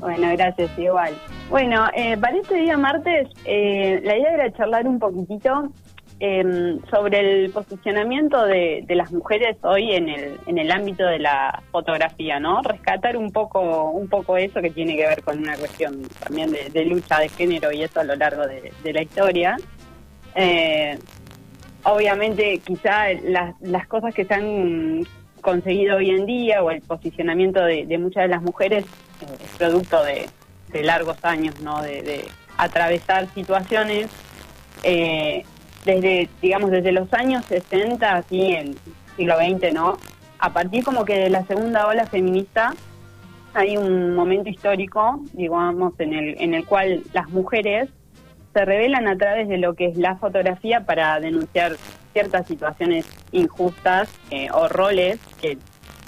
Bueno, gracias, igual. Bueno, eh, para este día martes, eh, la idea era charlar un poquitito eh, sobre el posicionamiento de, de, las mujeres hoy en el, en el ámbito de la fotografía, ¿no? Rescatar un poco, un poco eso que tiene que ver con una cuestión también de, lucha de género y eso a lo largo de, de la historia. Eh, obviamente, quizá las, las cosas que se han conseguido hoy en día o el posicionamiento de, muchas de las mujeres eh, es producto de, largos años, ¿no? De, atravesar situaciones eh, desde, digamos, desde los años 60, así en siglo XX, ¿no? A partir como que de la segunda ola feminista hay un momento histórico, digamos, en el, en el cual las mujeres se revelan a través de lo que es la fotografía para denunciar ciertas situaciones injustas eh, o roles que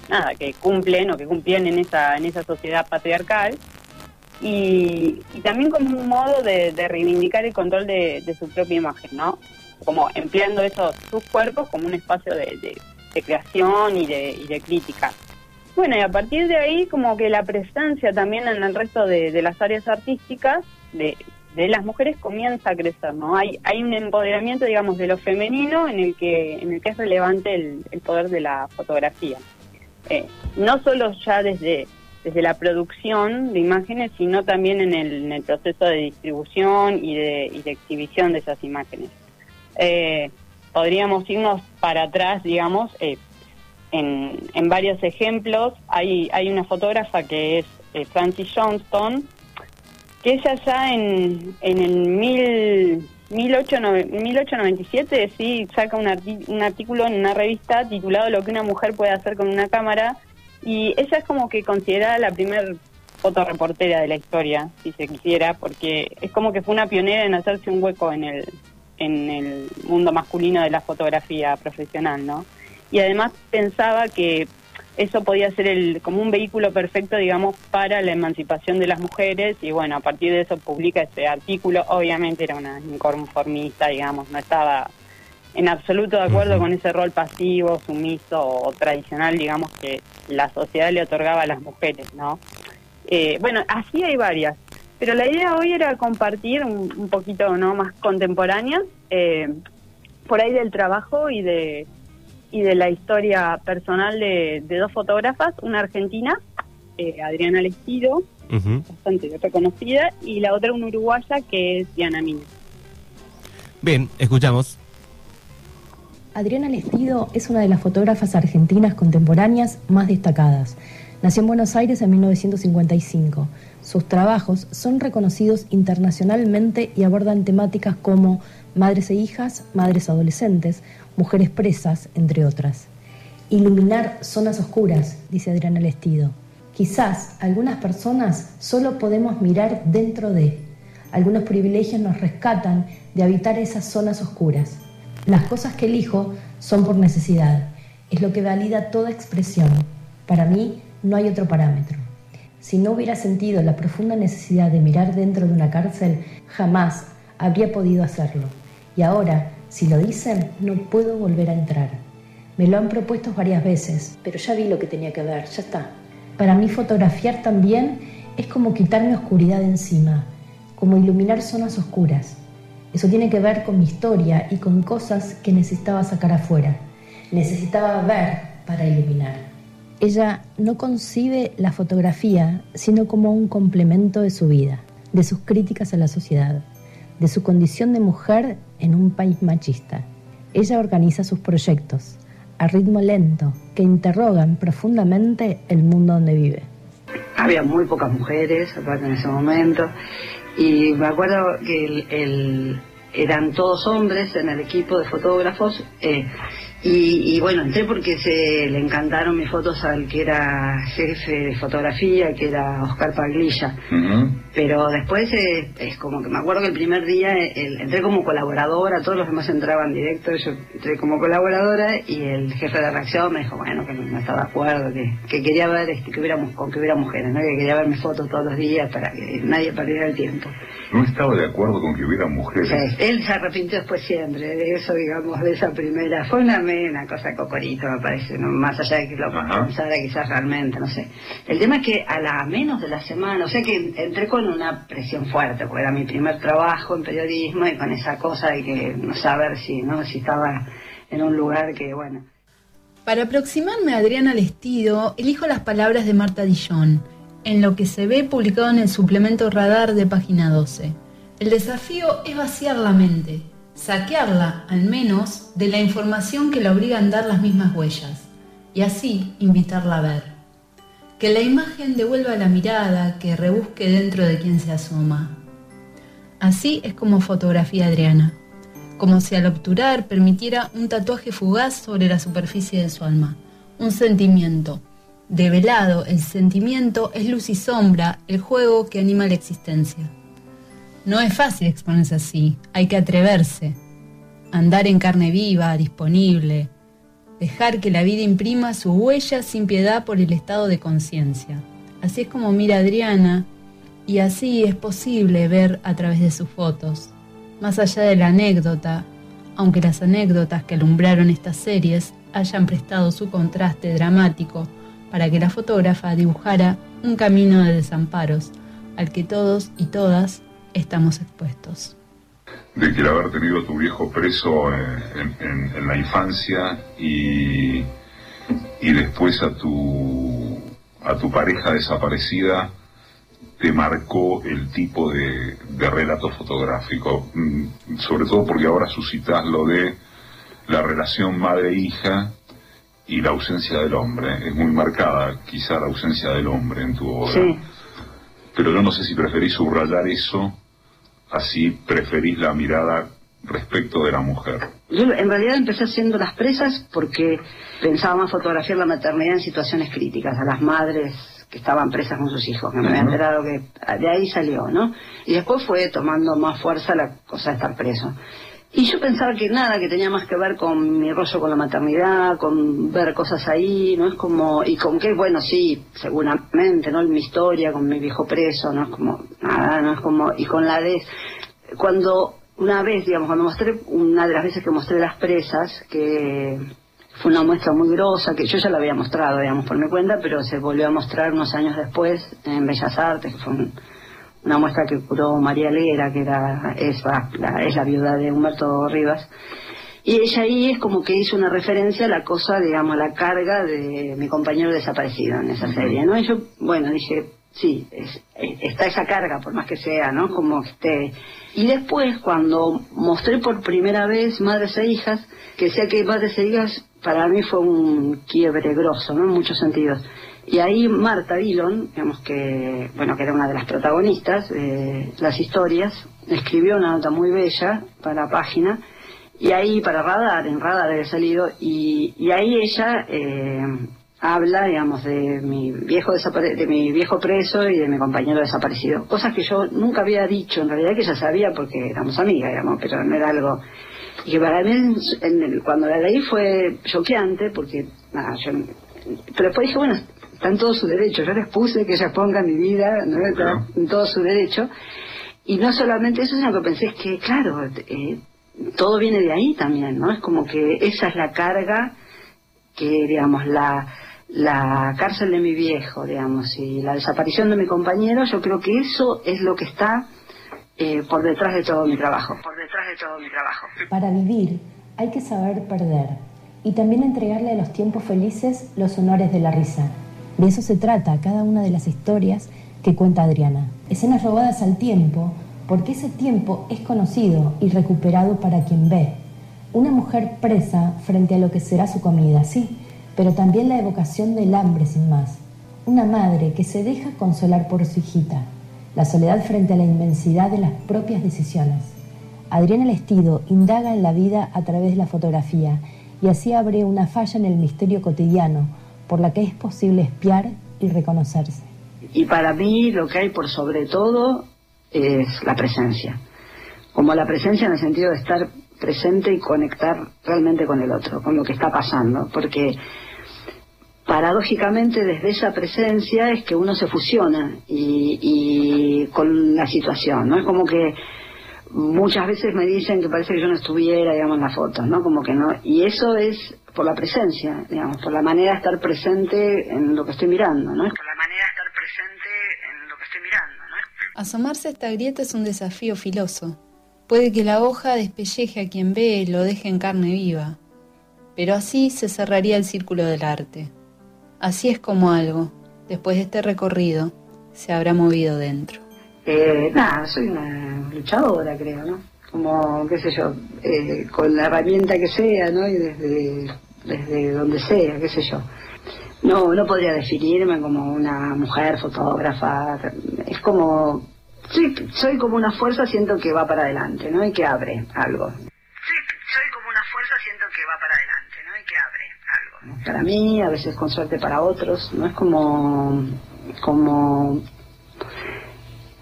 nada que cumplen o que cumplían en esa en esa sociedad patriarcal. Y, y también como un modo de, de reivindicar el control de, su propia imagen no como empleando esos sus cuerpos como un espacio de, creación y de, y de crítica. Bueno y a partir de ahí como que la presencia también en el resto de las áreas artísticas de de las mujeres comienza a crecer, ¿no? Hay, hay un empoderamiento, digamos, de lo femenino en el que, en el que es relevante el, el poder de la fotografía. Eh, no solo ya desde, desde la producción de imágenes, sino también en el, en el proceso de distribución y de, y de exhibición de esas imágenes. Eh, podríamos irnos para atrás, digamos, eh, en, en varios ejemplos. Hay, hay una fotógrafa que es eh, Francis Johnston, que ella ya en, en el mil, 1897 sí saca un, un artículo en una revista titulado Lo que una mujer puede hacer con una cámara y ella es como que considerada la primer fotoreportera de la historia, si se quisiera, porque es como que fue una pionera en hacerse un hueco en el, en el mundo masculino de la fotografía profesional, ¿no? Y además pensaba que eso podía ser el, como un vehículo perfecto, digamos, para la emancipación de las mujeres y bueno, a partir de eso publica ese artículo, obviamente era una inconformista, digamos, no estaba en absoluto de acuerdo uh -huh. con ese rol pasivo, sumiso o tradicional, digamos, que la sociedad le otorgaba a las mujeres, ¿no? Eh, bueno, así hay varias, pero la idea hoy era compartir un, un poquito no más contemporánea, eh, por ahí del trabajo y de y de la historia personal de, de dos fotógrafas, una argentina, eh, Adriana Lestido, uh -huh. bastante reconocida, y la otra una uruguaya que es Diana Mina. Bien, escuchamos. Adriana Lestido es una de las fotógrafas argentinas contemporáneas más destacadas. Nació en Buenos Aires en 1955. Sus trabajos son reconocidos internacionalmente y abordan temáticas como madres e hijas, madres adolescentes, mujeres presas, entre otras. Iluminar zonas oscuras, dice Adriana Lestido. Quizás algunas personas solo podemos mirar dentro de. Algunos privilegios nos rescatan de habitar esas zonas oscuras. Las cosas que elijo son por necesidad. Es lo que valida toda expresión. Para mí no hay otro parámetro. Si no hubiera sentido la profunda necesidad de mirar dentro de una cárcel, jamás habría podido hacerlo. Y ahora, si lo dicen, no puedo volver a entrar. Me lo han propuesto varias veces, pero ya vi lo que tenía que ver, ya está. Para mí fotografiar también es como quitarme oscuridad de encima, como iluminar zonas oscuras. Eso tiene que ver con mi historia y con cosas que necesitaba sacar afuera. Necesitaba ver para iluminar. Ella no concibe la fotografía sino como un complemento de su vida, de sus críticas a la sociedad de su condición de mujer en un país machista. Ella organiza sus proyectos a ritmo lento que interrogan profundamente el mundo donde vive. Había muy pocas mujeres, aparte en ese momento, y me acuerdo que eran todos hombres en el equipo de fotógrafos. Eh, y, y, bueno, entré porque se le encantaron mis fotos al que era jefe de fotografía, que era Oscar Paglilla. Uh -huh. Pero después eh, es como que me acuerdo que el primer día el, entré como colaboradora, todos los demás entraban directo, yo entré como colaboradora y el jefe de reacción me dijo, bueno, que no, no estaba de acuerdo, que, que quería ver este, que hubiéramos, con que hubiera mujeres, ¿no? que quería ver mis fotos todos los días para que nadie perdiera el tiempo. No estaba de acuerdo con que hubiera mujeres. Él se arrepintió después siempre de eso, digamos, de esa primera. Fue una mí una cosa cocorito, me parece, más allá de que lo pensara quizás realmente, no sé. El tema es que a la menos de la semana, o sea que entré con una presión fuerte, porque era mi primer trabajo en periodismo y con esa cosa de que no saber si, ¿no? si estaba en un lugar que, bueno. Para aproximarme a Adriana Lestido, elijo las palabras de Marta Dillon, en lo que se ve publicado en el suplemento Radar de página 12. El desafío es vaciar la mente, saquearla, al menos, de la información que la obligan a dar las mismas huellas, y así invitarla a ver. Que la imagen devuelva la mirada, que rebusque dentro de quien se asoma. Así es como fotografía Adriana, como si al obturar permitiera un tatuaje fugaz sobre la superficie de su alma, un sentimiento. Develado, el sentimiento es luz y sombra, el juego que anima la existencia. No es fácil exponerse así, hay que atreverse, andar en carne viva, disponible, dejar que la vida imprima su huella sin piedad por el estado de conciencia. Así es como mira Adriana y así es posible ver a través de sus fotos, más allá de la anécdota, aunque las anécdotas que alumbraron estas series hayan prestado su contraste dramático para que la fotógrafa dibujara un camino de desamparos al que todos y todas estamos expuestos. De que el haber tenido a tu viejo preso eh, en, la infancia y, y después a tu, a tu pareja desaparecida te marcó el tipo de, de relato fotográfico, mm, sobre todo porque ahora suscitas lo de la relación madre-hija y la ausencia del hombre. Es muy marcada quizá la ausencia del hombre en tu obra. Sí. Pero yo no sé si preferís subrayar eso así preferís la mirada respecto de la mujer? Yo en realidad empecé haciendo las presas porque pensaba más fotografiar la maternidad en situaciones críticas, a las madres que estaban presas con sus hijos, que me había enterado que de ahí salió, ¿no? Y después fue tomando más fuerza la cosa de estar preso. Y yo pensaba que nada, que tenía más que ver con mi rollo con la maternidad, con ver cosas ahí, ¿no? Es como, y con qué, bueno, sí, seguramente, ¿no? Mi historia con mi viejo preso, ¿no? Es como, nada, ¿no? Es como, y con la de, cuando, una vez, digamos, cuando mostré, una de las veces que mostré las presas, que fue una muestra muy grosa, que yo ya la había mostrado, digamos, por mi cuenta, pero se volvió a mostrar unos años después en Bellas Artes, que fue un, una muestra que curó María Lera, que era, es, la, es la viuda de Humberto Rivas. Y ella ahí es como que hizo una referencia a la cosa, digamos, a la carga de mi compañero desaparecido en esa serie, ¿no? Y yo, bueno, dije, sí, está esa carga, por más que sea, ¿no? Como esté. Y después, cuando mostré por primera vez Madres e Hijas, que sea que Madres e Hijas para mí fue un quiebre grosso, ¿no? En muchos sentidos. Y ahí Marta Dillon, digamos que, bueno, que era una de las protagonistas de las historias, escribió una nota muy bella para la página, y ahí para Radar, en Radar había salido, y, y ahí ella eh, habla, digamos, de mi viejo de mi viejo preso y de mi compañero desaparecido. Cosas que yo nunca había dicho, en realidad que ella sabía porque éramos amigas, digamos, pero no era algo... Y que para mí, cuando la leí fue choqueante, porque, nada, yo... Pero después dije, bueno, está en todo su derecho. Yo les puse que ella ponga mi vida, ¿no? en todo su derecho. Y no solamente eso, sino que pensé es que, claro, eh, todo viene de ahí también, ¿no? Es como que esa es la carga que, digamos, la, la cárcel de mi viejo, digamos, y la desaparición de mi compañero, yo creo que eso es lo que está eh, por detrás de todo mi trabajo. Por detrás de todo mi trabajo. Para vivir hay que saber perder y también entregarle a los tiempos felices los honores de la risa. De eso se trata cada una de las historias que cuenta Adriana. Escenas robadas al tiempo, porque ese tiempo es conocido y recuperado para quien ve. Una mujer presa frente a lo que será su comida, sí, pero también la evocación del hambre sin más. Una madre que se deja consolar por su hijita. La soledad frente a la inmensidad de las propias decisiones. Adriana Lestido indaga en la vida a través de la fotografía y así abre una falla en el misterio cotidiano por la que es posible espiar y reconocerse. Y para mí lo que hay por sobre todo es la presencia. Como la presencia en el sentido de estar presente y conectar realmente con el otro, con lo que está pasando. Porque paradójicamente desde esa presencia es que uno se fusiona y, con la situación, ¿no? Es como que muchas veces me dicen que parece que yo no estuviera, digamos, en las fotos, ¿no? Como que no. Y eso es por la presencia, digamos, por la manera de estar presente en lo que estoy mirando, ¿no? Por la manera de estar presente en lo que estoy mirando, ¿no? Asomarse a esta grieta es un desafío filoso. Puede que la hoja despelleje a quien ve y lo deje en carne viva, pero así se cerraría el círculo del arte. Así es como algo, después de este recorrido, se habrá movido dentro. Eh, nada, soy una luchadora, creo, ¿no? Como, qué sé yo, eh, con la herramienta que sea, ¿no? Y desde, desde donde sea, qué sé yo. No, no podría definirme como una mujer fotógrafa. Es como, sí, soy como una fuerza, siento que va para adelante, ¿no? Y que abre algo. Sí, soy como una fuerza, siento que va para adelante, ¿no? Y que abre algo. Para mí, a veces con suerte para otros, ¿no? Es como, como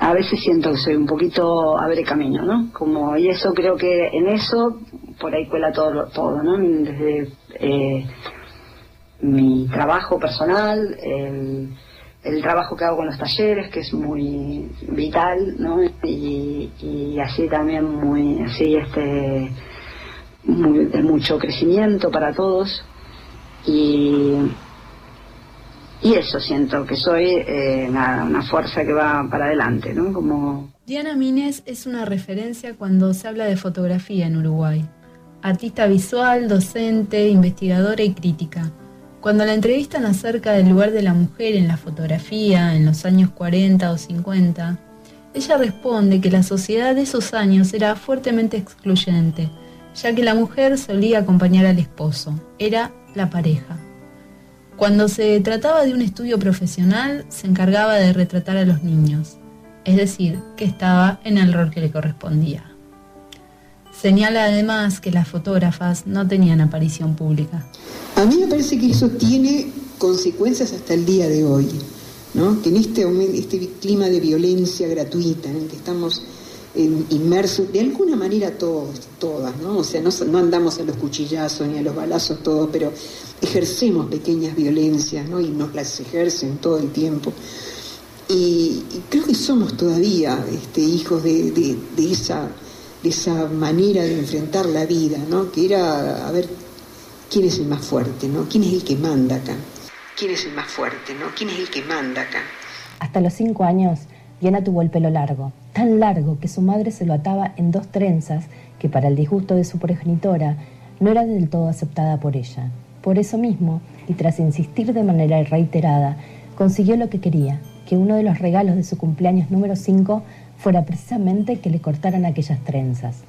a veces siento que soy un poquito abre camino, ¿no? Como, y eso creo que en eso, por ahí cuela todo, todo ¿no? Desde eh, mi trabajo personal, el, trabajo que hago con los talleres, que es muy vital, ¿no? Y, y así también muy, así este, muy, de mucho crecimiento para todos. Y y eso siento que soy eh, una fuerza que va para adelante, ¿no? Como... Diana Mínez es una referencia cuando se habla de fotografía en Uruguay. Artista visual, docente, investigadora y crítica. Cuando la entrevistan acerca del lugar de la mujer en la fotografía en los años 40 o 50, ella responde que la sociedad de esos años era fuertemente excluyente, ya que la mujer solía acompañar al esposo, era la pareja. Cuando se trataba de un estudio profesional, se encargaba de retratar a los niños, es decir, que estaba en el rol que le correspondía. Señala además que las fotógrafas no tenían aparición pública. A mí me parece que eso tiene consecuencias hasta el día de hoy, ¿no? que en este, este clima de violencia gratuita en el que estamos inmersos, de alguna manera todos, todas, ¿no? O sea, no, andamos a los cuchillazos ni a los balazos todos, pero ejercemos pequeñas violencias, ¿no? Y nos las ejercen todo el tiempo. Y, creo que somos todavía este, hijos de, de, esa, de esa manera de enfrentar la vida, ¿no? Que era, a ver, ¿quién es el más fuerte, ¿no? ¿Quién es el que manda acá? ¿Quién es el más fuerte, ¿no? ¿Quién es el que manda acá? Hasta los cinco años, Diana tuvo el pelo largo, tan largo que su madre se lo ataba en dos trenzas que para el disgusto de su progenitora no era del todo aceptada por ella. Por eso mismo, y tras insistir de manera reiterada, consiguió lo que quería, que uno de los regalos de su cumpleaños número 5 fuera precisamente que le cortaran aquellas trenzas.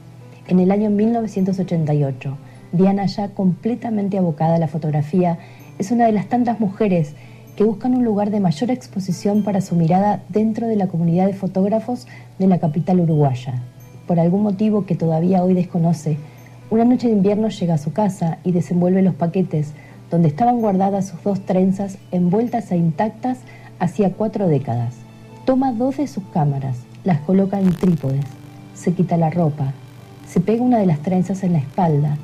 En el año 1988, Diana, ya completamente abocada a la fotografía, es una de las tantas mujeres que buscan un lugar de mayor exposición para su mirada dentro de la comunidad de fotógrafos de la capital uruguaya. Por algún motivo que todavía hoy desconoce, una noche de invierno llega a su casa y desenvuelve los paquetes donde estaban guardadas sus dos trenzas envueltas e intactas hacía cuatro décadas. Toma dos de sus cámaras, las coloca en trípodes, se quita la ropa, se pega una de las trenzas en la espalda,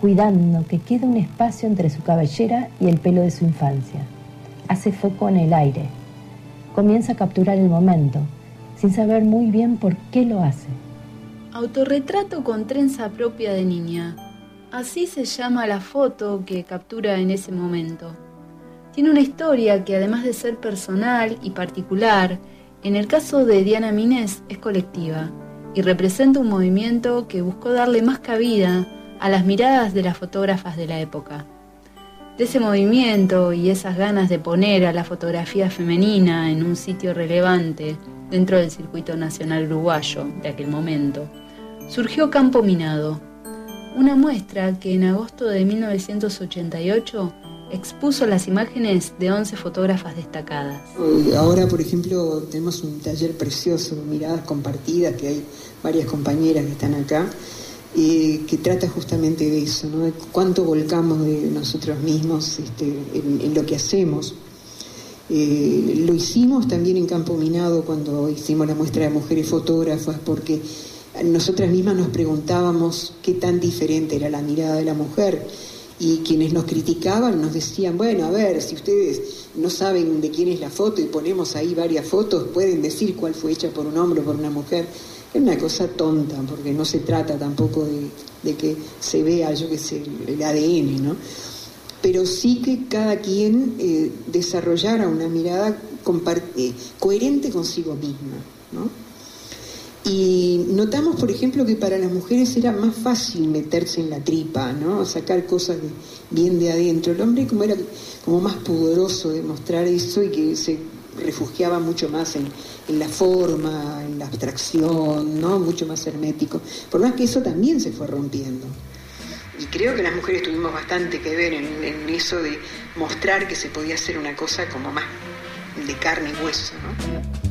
cuidando que quede un espacio entre su cabellera y el pelo de su infancia hace foco en el aire. Comienza a capturar el momento, sin saber muy bien por qué lo hace. Autorretrato con trenza propia de niña. Así se llama la foto que captura en ese momento. Tiene una historia que además de ser personal y particular, en el caso de Diana Mínez es colectiva y representa un movimiento que buscó darle más cabida a las miradas de las fotógrafas de la época de ese movimiento y esas ganas de poner a la fotografía femenina en un sitio relevante dentro del circuito nacional uruguayo de aquel momento, surgió Campo Minado, una muestra que en agosto de 1988 expuso las imágenes de 11 fotógrafas destacadas. Ahora, por ejemplo, tenemos un taller precioso, miradas compartidas, que hay varias compañeras que están acá, eh, que trata justamente de eso, ¿no? de cuánto volcamos de nosotros mismos este, en, lo que hacemos. Eh, lo hicimos también en Campo Minado cuando hicimos la muestra de mujeres fotógrafas, porque nosotras mismas nos preguntábamos qué tan diferente era la mirada de la mujer. Y quienes nos criticaban nos decían, bueno, a ver, si ustedes no saben de quién es la foto y ponemos ahí varias fotos, pueden decir cuál fue hecha por un hombre o por una mujer. Es una cosa tonta, porque no se trata tampoco de, que se vea, yo qué sé, el ADN, ¿no? pero sí que cada quien eh, desarrollara una mirada eh, coherente consigo misma, ¿no? Y notamos, por ejemplo, que para las mujeres era más fácil meterse en la tripa, ¿no? Sacar cosas bien de adentro. El hombre como era como más pudoroso de mostrar eso y que se refugiaba mucho más en, la forma, en la abstracción, ¿no? Mucho más hermético. Por más que eso también se fue rompiendo. Y creo que las mujeres tuvimos bastante que ver en, en eso de mostrar que se podía hacer una cosa como más de carne y hueso, ¿no?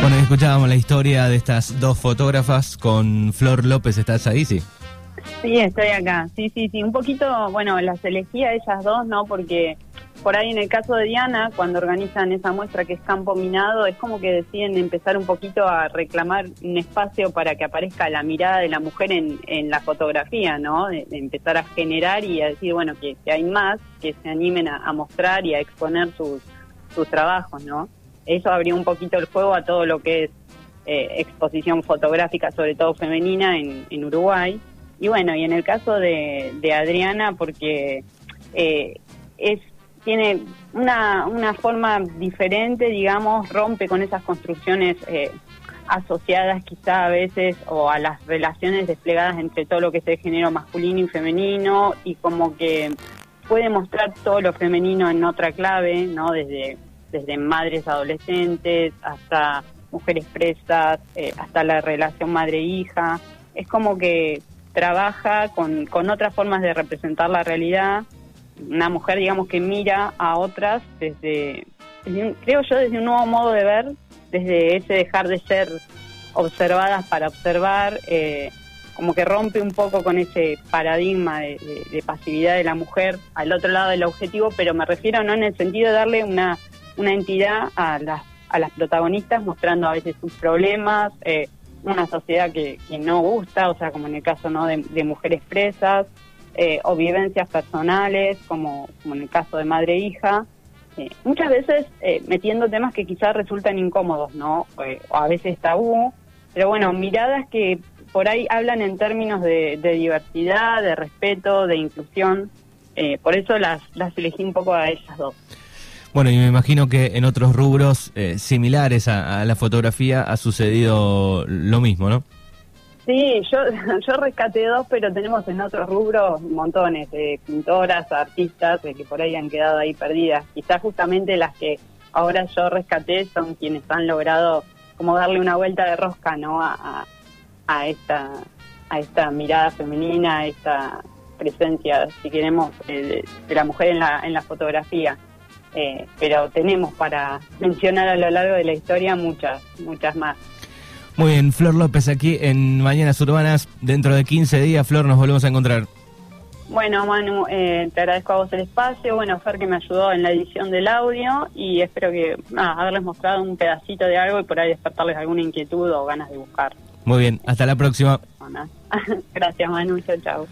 Bueno, escuchábamos la historia de estas dos fotógrafas con Flor López. ¿Estás ahí? Sí. Sí, estoy acá. Sí, sí, sí. Un poquito, bueno, las elegí a ellas dos, ¿no? Porque por ahí en el caso de Diana, cuando organizan esa muestra que es campo minado, es como que deciden empezar un poquito a reclamar un espacio para que aparezca la mirada de la mujer en, en la fotografía, ¿no? De, empezar a generar y a decir, bueno, que, hay más, que se animen a, a mostrar y a exponer sus, sus trabajos, ¿no? eso abrió un poquito el juego a todo lo que es eh, exposición fotográfica, sobre todo femenina, en, Uruguay. Y bueno, y en el caso de, Adriana, porque eh, es tiene una, una forma diferente, digamos, rompe con esas construcciones eh, asociadas quizá a veces o a las relaciones desplegadas entre todo lo que es el género masculino y femenino y como que puede mostrar todo lo femenino en otra clave, ¿no? Desde desde madres adolescentes hasta mujeres presas, eh, hasta la relación madre-hija. Es como que trabaja con, con otras formas de representar la realidad. Una mujer, digamos, que mira a otras desde, creo yo, desde un nuevo modo de ver, desde ese dejar de ser observadas para observar, eh, como que rompe un poco con ese paradigma de, de, pasividad de la mujer al otro lado del objetivo, pero me refiero no en el sentido de darle una una entidad a las, a las protagonistas mostrando a veces sus problemas, eh, una sociedad que, que, no gusta, o sea, como en el caso ¿no? de, mujeres presas, eh, o vivencias personales, como, en el caso de madre e hija. Eh, muchas veces metiendo temas que quizás resultan incómodos, ¿no? o a veces tabú, pero bueno, miradas que por ahí hablan en términos de, de diversidad, de respeto, de inclusión. por eso las, las elegí un poco a ellas dos. Bueno, y me imagino que en otros rubros eh, similares a, la fotografía ha sucedido lo mismo, ¿no? Sí, yo, yo rescaté dos, pero tenemos en otros rubros montones de pintoras, artistas que por ahí han quedado ahí perdidas. Quizás justamente las que ahora yo rescaté son quienes han logrado como darle una vuelta de rosca, ¿no? A, a esta a esta mirada femenina, a esta presencia, si queremos, de, de la mujer en la, en la fotografía. Eh, pero tenemos para mencionar a lo largo de la historia muchas, muchas más. Muy bien, Flor López aquí en Mañanas Urbanas. Dentro de 15 días, Flor, nos volvemos a encontrar. Bueno, Manu, eh, te agradezco a vos el espacio. Bueno, Fer que me ayudó en la edición del audio y espero que haberles mostrado un pedacito de algo y por ahí despertarles alguna inquietud o ganas de buscar. Muy bien, hasta la próxima. Gracias, Manu. Chao, chao.